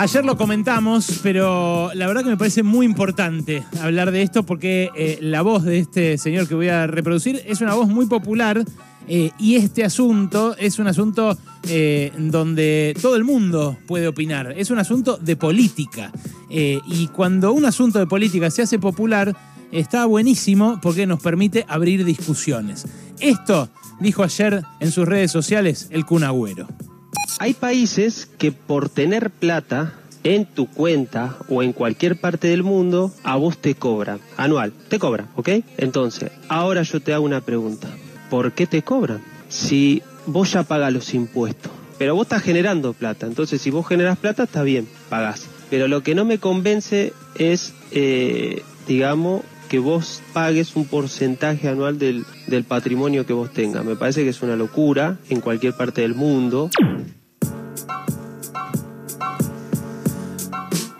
Ayer lo comentamos, pero la verdad que me parece muy importante hablar de esto porque eh, la voz de este señor que voy a reproducir es una voz muy popular eh, y este asunto es un asunto eh, donde todo el mundo puede opinar. Es un asunto de política. y cuando un asunto de política se hace popular, está buenísimo porque nos permite abrir discusiones. Esto dijo ayer en sus redes sociales el Kun Agüero. Hay países que por tener plata en tu cuenta o en cualquier parte del mundo, a vos te cobran, anual, te cobran, ¿ok? Entonces, ahora yo te hago una pregunta. ¿Por qué te cobran? Si vos ya pagas los impuestos, pero vos estás generando plata, entonces si vos generas plata, está bien, pagás. Pero lo que no me convence es, eh, digamos, que vos pagues un porcentaje anual del, del patrimonio que vos tengas. Me parece que es una locura en cualquier parte del mundo.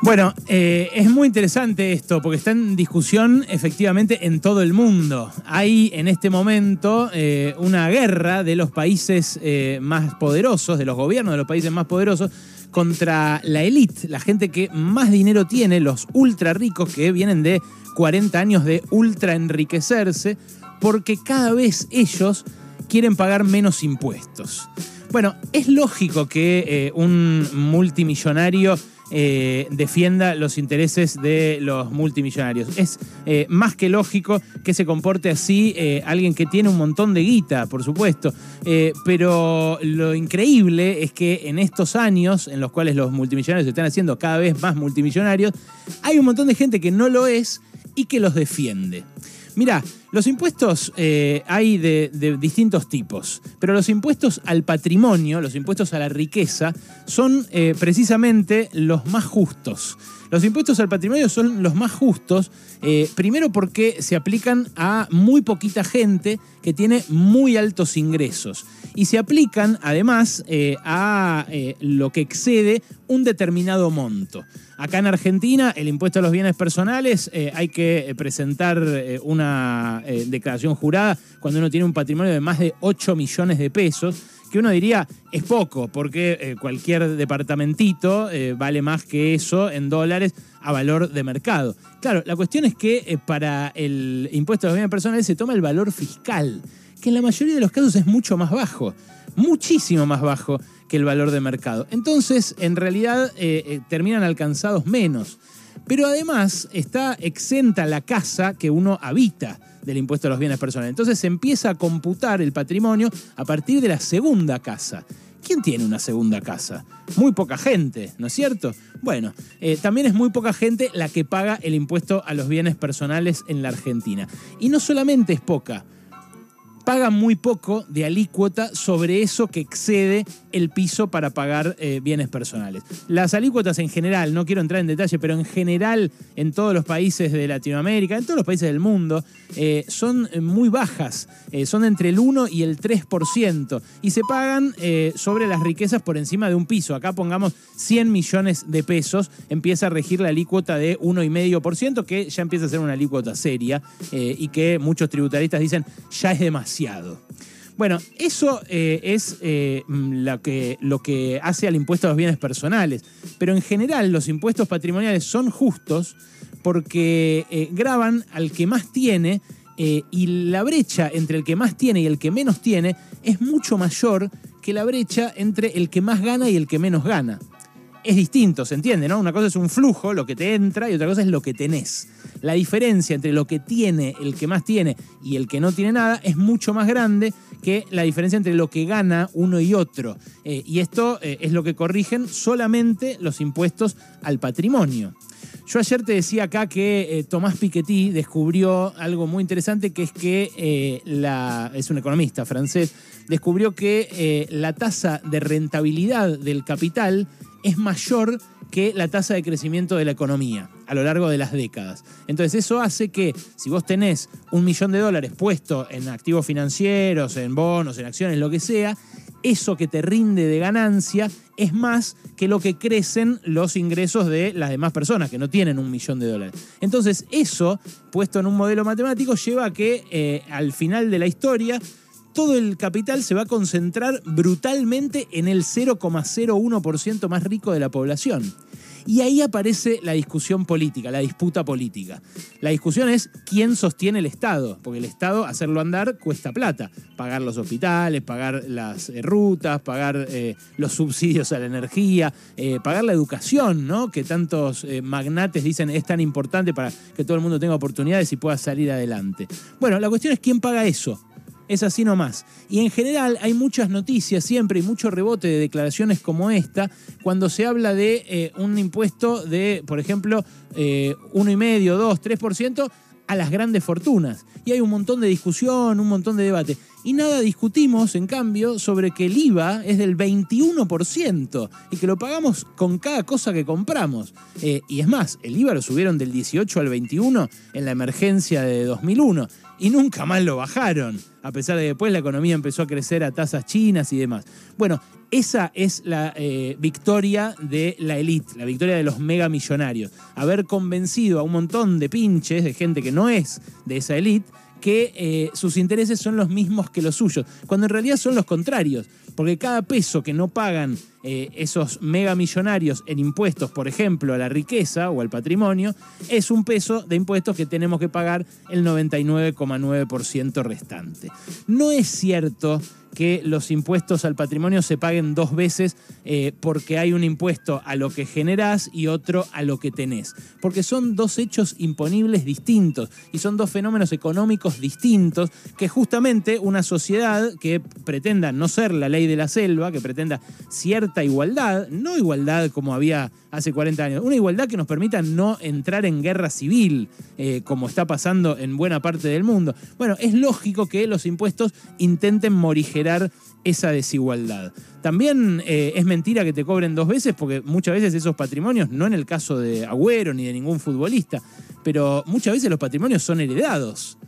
Bueno, eh, es muy interesante esto porque está en discusión efectivamente en todo el mundo. Hay en este momento eh, una guerra de los países eh, más poderosos, de los gobiernos de los países más poderosos, contra la élite, la gente que más dinero tiene, los ultra ricos que vienen de 40 años de ultra enriquecerse, porque cada vez ellos quieren pagar menos impuestos. Bueno, es lógico que un multimillonario eh, defienda los intereses de los multimillonarios. Es eh, más que lógico que se comporte así eh, alguien que tiene un montón de guita, por supuesto. pero lo increíble es que en estos años en los cuales los multimillonarios se están haciendo cada vez más multimillonarios, hay un montón de gente que no lo es y que los defiende. Mira, los impuestos eh, hay de, distintos tipos, pero los impuestos al patrimonio, los impuestos a la riqueza, son eh, precisamente los más justos. Los impuestos al patrimonio son los más justos, eh, primero porque se aplican a muy poquita gente que tiene muy altos ingresos y se aplican además a lo que excede un determinado monto. Acá en Argentina, el impuesto a los bienes personales, eh, hay que eh, presentar eh, una declaración jurada cuando uno tiene un patrimonio de más de 8 millones de pesos, que uno diría es poco, porque cualquier departamentito vale más que eso en dólares a valor de mercado. Claro, la cuestión es que para el impuesto a los bienes personales se toma el valor fiscal, que en la mayoría de los casos es mucho más bajo, muchísimo más bajo que el valor de mercado. Entonces, en realidad, eh, eh, terminan alcanzados menos. Pero además está exenta la casa que uno habita del impuesto a los bienes personales. Entonces se empieza a computar el patrimonio a partir de la segunda casa. ¿Quién tiene una segunda casa? Muy poca gente, ¿no es cierto? Bueno, eh, también es muy poca gente la que paga el impuesto a los bienes personales en la Argentina. Y no solamente es poca, paga muy poco de alícuota sobre eso que excede el piso para pagar eh, bienes personales. Las alícuotas en general, no quiero entrar en detalle, pero en general en todos los países de Latinoamérica, en todos los países del mundo, eh, son muy bajas, eh, son entre el 1 y el 3%, y se pagan sobre las riquezas por encima de un piso. Acá pongamos 100 millones de pesos, empieza a regir la alícuota de 1,5%, que ya empieza a ser una alícuota seria y que muchos tributaristas dicen ya es demasiado bueno, eso eh, es eh, lo, que, lo que hace al impuesto a los bienes personales, pero en general los impuestos patrimoniales son justos porque eh, graban al que más tiene y la brecha entre el que más tiene y el que menos tiene es mucho mayor que la brecha entre el que más gana y el que menos gana es distinto, ¿se entiende? ¿no? Una cosa es un flujo, lo que te entra, y otra cosa es lo que tenés. La diferencia entre lo que tiene el que más tiene y el que no tiene nada es mucho más grande que la diferencia entre lo que gana uno y otro. Eh, y esto eh, es lo que corrigen solamente los impuestos al patrimonio. Yo ayer te decía acá que eh, Tomás Piketty descubrió algo muy interesante, que es que la, es un economista francés, descubrió que la tasa de rentabilidad del capital es mayor que la tasa de crecimiento de la economía a lo largo de las décadas. Entonces eso hace que si vos tenés un millón de dólares puesto en activos financieros, en bonos, en acciones, lo que sea, eso que te rinde de ganancia es más que lo que crecen los ingresos de las demás personas que no tienen un millón de dólares. Entonces eso, puesto en un modelo matemático, lleva a que eh, al final de la historia todo el capital se va a concentrar brutalmente en el 0,01% más rico de la población. Y ahí aparece la discusión política, la disputa política. La discusión es quién sostiene el Estado, porque el Estado hacerlo andar cuesta plata. Pagar los hospitales, pagar las eh, rutas, pagar eh, los subsidios a la energía, eh, pagar la educación, ¿no? Que tantos magnates dicen es tan importante para que todo el mundo tenga oportunidades y pueda salir adelante. Bueno, la cuestión es quién paga eso es así nomás. Y en general hay muchas noticias siempre y mucho rebote de declaraciones como esta cuando se habla de eh, un impuesto de, por ejemplo, eh, 1,5, 2, 3% a las grandes fortunas. Y hay un montón de discusión, un montón de debate. Y nada discutimos, en cambio, sobre que el IVA es del 21% y que lo pagamos con cada cosa que compramos. Eh, y es más, el IVA lo subieron del 18 al 21 en la emergencia de 2001 y nunca más lo bajaron a pesar de que después la economía empezó a crecer a tasas chinas y demás. Bueno, esa es la eh, victoria de la élite, la victoria de los megamillonarios. Haber convencido a un montón de pinches, de gente que no es de esa élite, que eh, sus intereses son los mismos que los suyos, cuando en realidad son los contrarios, porque cada peso que no pagan eh, esos megamillonarios en impuestos, por ejemplo, a la riqueza o al patrimonio, es un peso de impuestos que tenemos que pagar el 99,9% restante. No es cierto que los impuestos al patrimonio se paguen dos veces eh, porque hay un impuesto a lo que generás y otro a lo que tenés. Porque son dos hechos imponibles distintos y son dos fenómenos económicos distintos que justamente una sociedad que pretenda no ser la ley de la selva, que pretenda cierta igualdad, no igualdad como había hace 40 años, una igualdad que nos permita no entrar en guerra civil, eh, como está pasando en buena parte del mundo. Bueno, es lógico que los impuestos intenten morigerar esa desigualdad. También eh, es mentira que te cobren dos veces, porque muchas veces esos patrimonios, no en el caso de Agüero ni de ningún futbolista, pero muchas veces los patrimonios son heredados.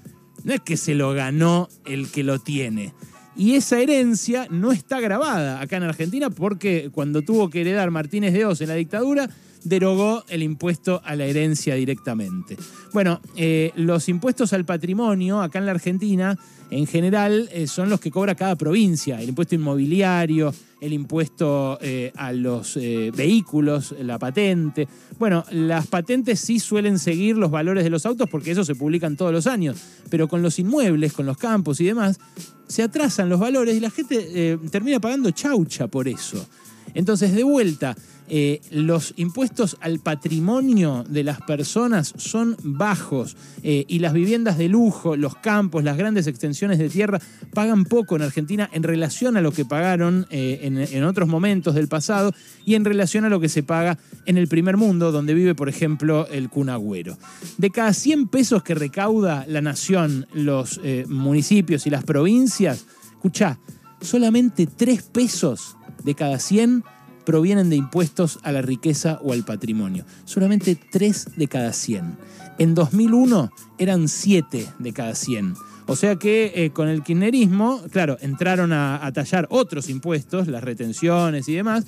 No es que se lo ganó el que lo tiene. Y esa herencia no está grabada acá en Argentina porque cuando tuvo que heredar Martínez de Oz en la dictadura, derogó el impuesto a la herencia directamente. Bueno, eh, los impuestos al patrimonio acá en la Argentina, en general, eh, son los que cobra cada provincia. El impuesto inmobiliario, el impuesto eh, a los vehículos, la patente. Bueno, las patentes sí suelen seguir los valores de los autos porque eso se publican todos los años, pero con los inmuebles, con los campos y demás, se atrasan los valores y la gente termina pagando chaucha por eso. Entonces, de vuelta, eh, los impuestos al patrimonio de las personas son bajos eh, y las viviendas de lujo, los campos, las grandes extensiones de tierra pagan poco en Argentina en relación a lo que pagaron eh, en, otros momentos del pasado y en relación a lo que se paga en el primer mundo, donde vive, por ejemplo, el cunagüero. De cada 100 pesos que recauda la nación, los municipios y las provincias, escucha, solamente 3 pesos de cada 100 provienen de impuestos a la riqueza o al patrimonio. Solamente 3 de cada 100. En 2001 eran 7 de cada 100. O sea que eh, con el kirchnerismo, claro, entraron a, a tallar otros impuestos, las retenciones y demás,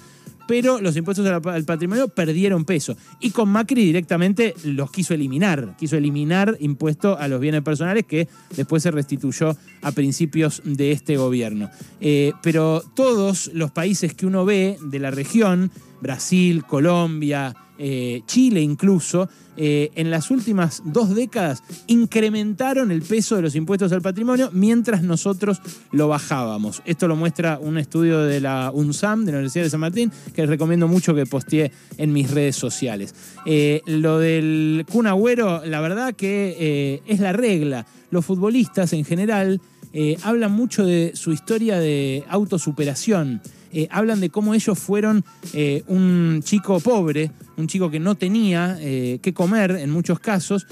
pero los impuestos al patrimonio perdieron peso. Y con Macri directamente los quiso eliminar, quiso eliminar impuesto a los bienes personales que después se restituyó a principios de este gobierno. Eh, pero todos los países que uno ve de la región, Brasil, Colombia, eh, Chile incluso, eh, en las últimas dos décadas incrementaron el peso de los impuestos al patrimonio mientras nosotros lo bajábamos. Esto lo muestra un estudio de la UNSAM, de la Universidad de San Martín, que recomiendo mucho que posteé en mis redes sociales. Eh, lo del Kun Agüero, la verdad que es la regla. Los futbolistas en general hablan mucho de su historia de autosuperación. Eh, hablan de cómo ellos fueron eh, un chico pobre, un chico que no tenía eh, qué comer en muchos casos,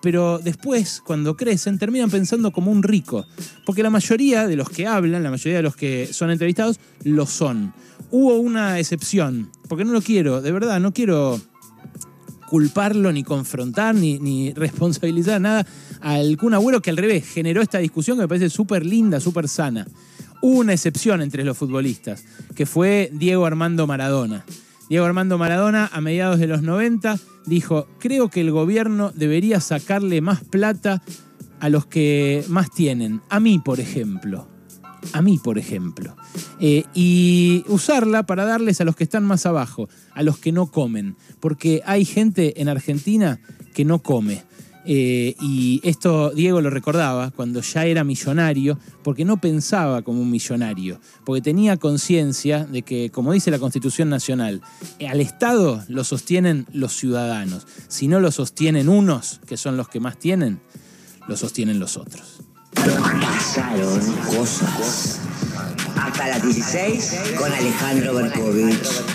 pero después, cuando crecen, terminan pensando como un rico. Porque la mayoría de los que hablan, la mayoría de los que son entrevistados, lo son. Hubo una excepción, porque no lo quiero, de verdad, no quiero culparlo, ni confrontar, ni, ni responsabilizar nada al Kun Agüero, que al revés generó esta discusión que me parece súper linda, súper sana. Una excepción entre los futbolistas, que fue Diego Armando Maradona. Diego Armando Maradona, a mediados de los 90, dijo, creo que el gobierno debería sacarle más plata a los que más tienen, a mí, por ejemplo. a mí, por ejemplo, eh, y usarla para darles a los que están más abajo, a los que no comen, porque hay gente en Argentina que no come. Eh, y esto Diego lo recordaba cuando ya era millonario, porque no pensaba como un millonario, porque tenía conciencia de que, como dice la Constitución Nacional, al Estado lo sostienen los ciudadanos. Si no lo sostienen unos, que son los que más tienen, lo sostienen los otros. Pasaron cosas. Hasta las 16 con Alejandro Berkovich.